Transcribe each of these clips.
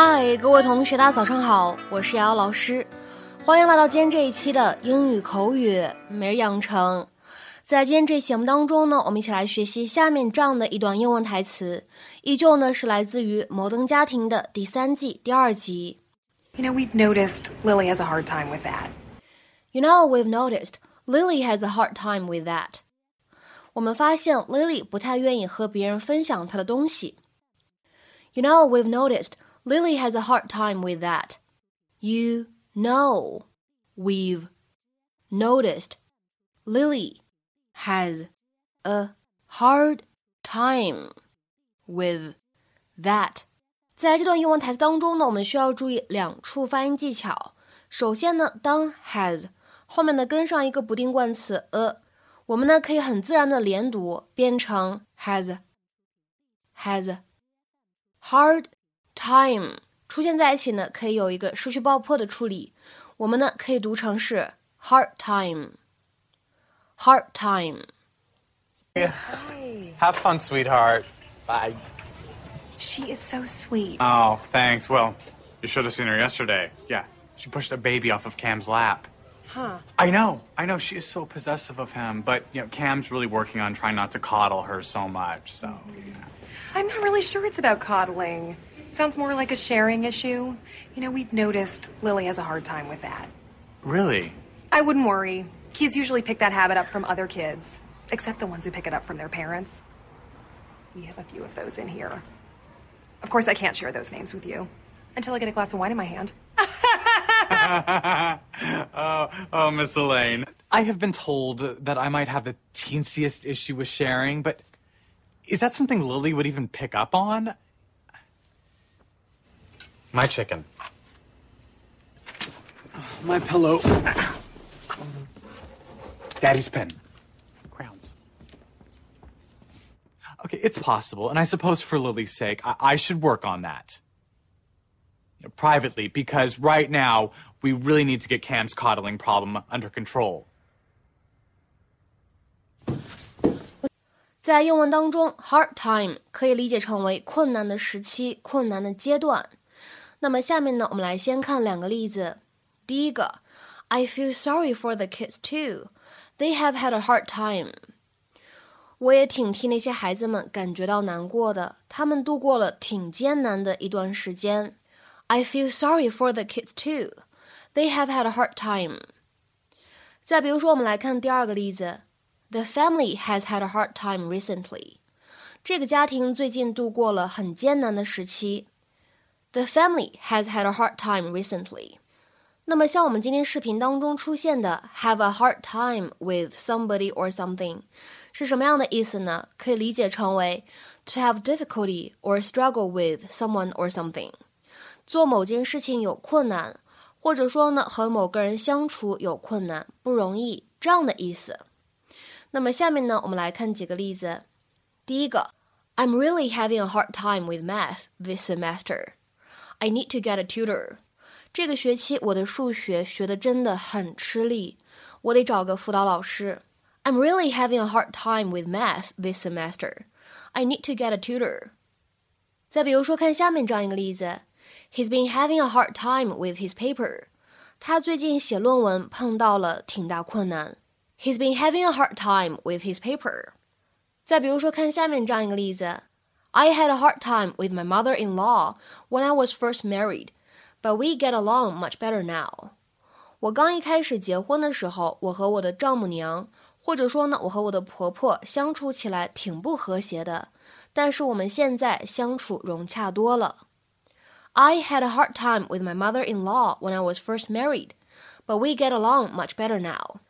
嗨，各位同学，大家早上好，我是瑶瑶老师，欢迎来到今天这一期的英语口语每日养成。在今天这期节目当中呢，我们一起来学习下面这样的一段英文台词，依旧呢是来自于《摩登家庭》的第三季第二集。You know, we've noticed Lily has a hard time with that. You know, we've noticed Lily has a hard time with that. 我们发现 Lily 不太愿意和别人分享她的东西。You know, we've noticed Lily has a hard time with that. You know, we've noticed Lily has a hard time with that. 在这段英文台词当中呢，我们需要注意两处发音技巧。首先呢，当 has 后面呢跟上一个不定冠词 a，我们呢可以很自然的连读，变成 has has hard time 出现在一起呢，可以有一个失去爆破的处理。我们呢可以读成是 hard time hard time。 Have fun, sweetheart. Bye. She is so sweet. Oh, thanks. Well, you should have seen her yesterday. Yeah, she pushed a baby off of Cam's lap. Huh. I know, I know. She is so possessive of him, but you know, Cam's really working on trying not to coddle her so much. So, yeah. I'm not really sure it's about coddling. Sounds more like a sharing issue. You know, we've noticed Lily has a hard time with that. really, I wouldn't worry. Kids usually pick that habit up from other kids, except the ones who pick it up from their parents. We have a few of those in here. Of course, I can't share those names with you until I get a glass of wine in my hand. oh, oh, Miss Elaine. I have been told that I might have the teensiest issue with sharing, but is that something Lily would even pick up on? My chicken. My pillow. Daddy's pen. Crowns. Okay, it's possible, and I suppose for Lily's sake, I, I should work on that. You know, privately, because right now, we really need to get Cam's coddling problem under control. 在英文当中，hard time 可以理解成为困难的时期、困难的阶段。 那么下面呢，我们来先看两个例子。第一个，I feel sorry for the kids too. They have had a hard time. 我也挺替那些孩子们感觉到难过的，他们度过了挺艰难的一段时间。I feel sorry for the kids too. They have had a hard time. 再比如说，我们来看第二个例子。The family has had a hard time recently. 这个家庭最近度过了很艰难的时期。The family has had a hard time recently. 那么像我们今天视频当中出现的 have a hard time with somebody or something 是什么样的意思呢？可以理解成为 to have difficulty or struggle with someone or something，做某件事情有困难，或者说呢和某个人相处有困难，不容易这样的意思。那么下面呢，我们来看几个例子。第一个，I'm really having a hard time with math this semester. I need to get a tutor. 这个学期我的数学学的真的很吃力，我得找个辅导老师。I'm really having a hard time with math this semester. I need to get a tutor. 再比如说，看下面这样一个例子，He's been having a hard time with his paper. 他最近写论文碰到了挺大困难。He's been having a hard time with his paper. 再比如说，看下面这样一个例子 ：I had a hard time with my mother-in-law when I was first married, but we get along much better now. 我刚一开始结婚的时候，我和我的丈母娘，或者说呢，我和我的婆婆相处起来挺不和谐的，但是我们现在相处融洽多了。I had a hard time with my mother-in-law when I was first married, but we get along much better now.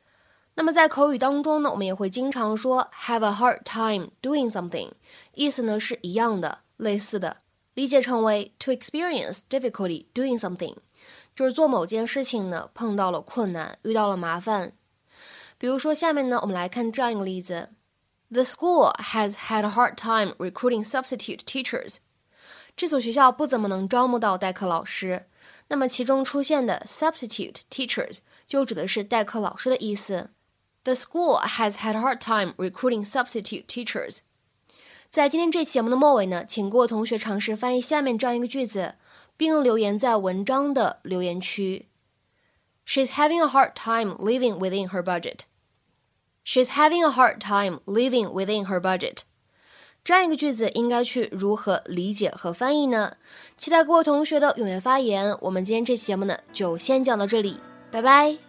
那么在口语当中呢，我们也会经常说 have a hard time doing something，意思呢是一样的，类似的，理解成为 to experience difficulty doing something，就是做某件事情呢碰到了困难，遇到了麻烦。比如说下面呢，我们来看这样一个例子：The school has had a hard time recruiting substitute teachers。这所学校不怎么能招募到代课老师。那么其中出现的 substitute teachers 就指的是代课老师的意思。 The school has had a hard time recruiting substitute teachers. 在今天这期节目的末尾呢，请各位同学尝试翻译下面这样一个句子，并留言在文章的留言区。She's having a hard time living within her budget. She's having a hard time living within her budget. 这样一个句子应该去如何理解和翻译呢？期待各位同学的踊跃发言。我们今天这期节目呢，就先讲到这里，拜拜。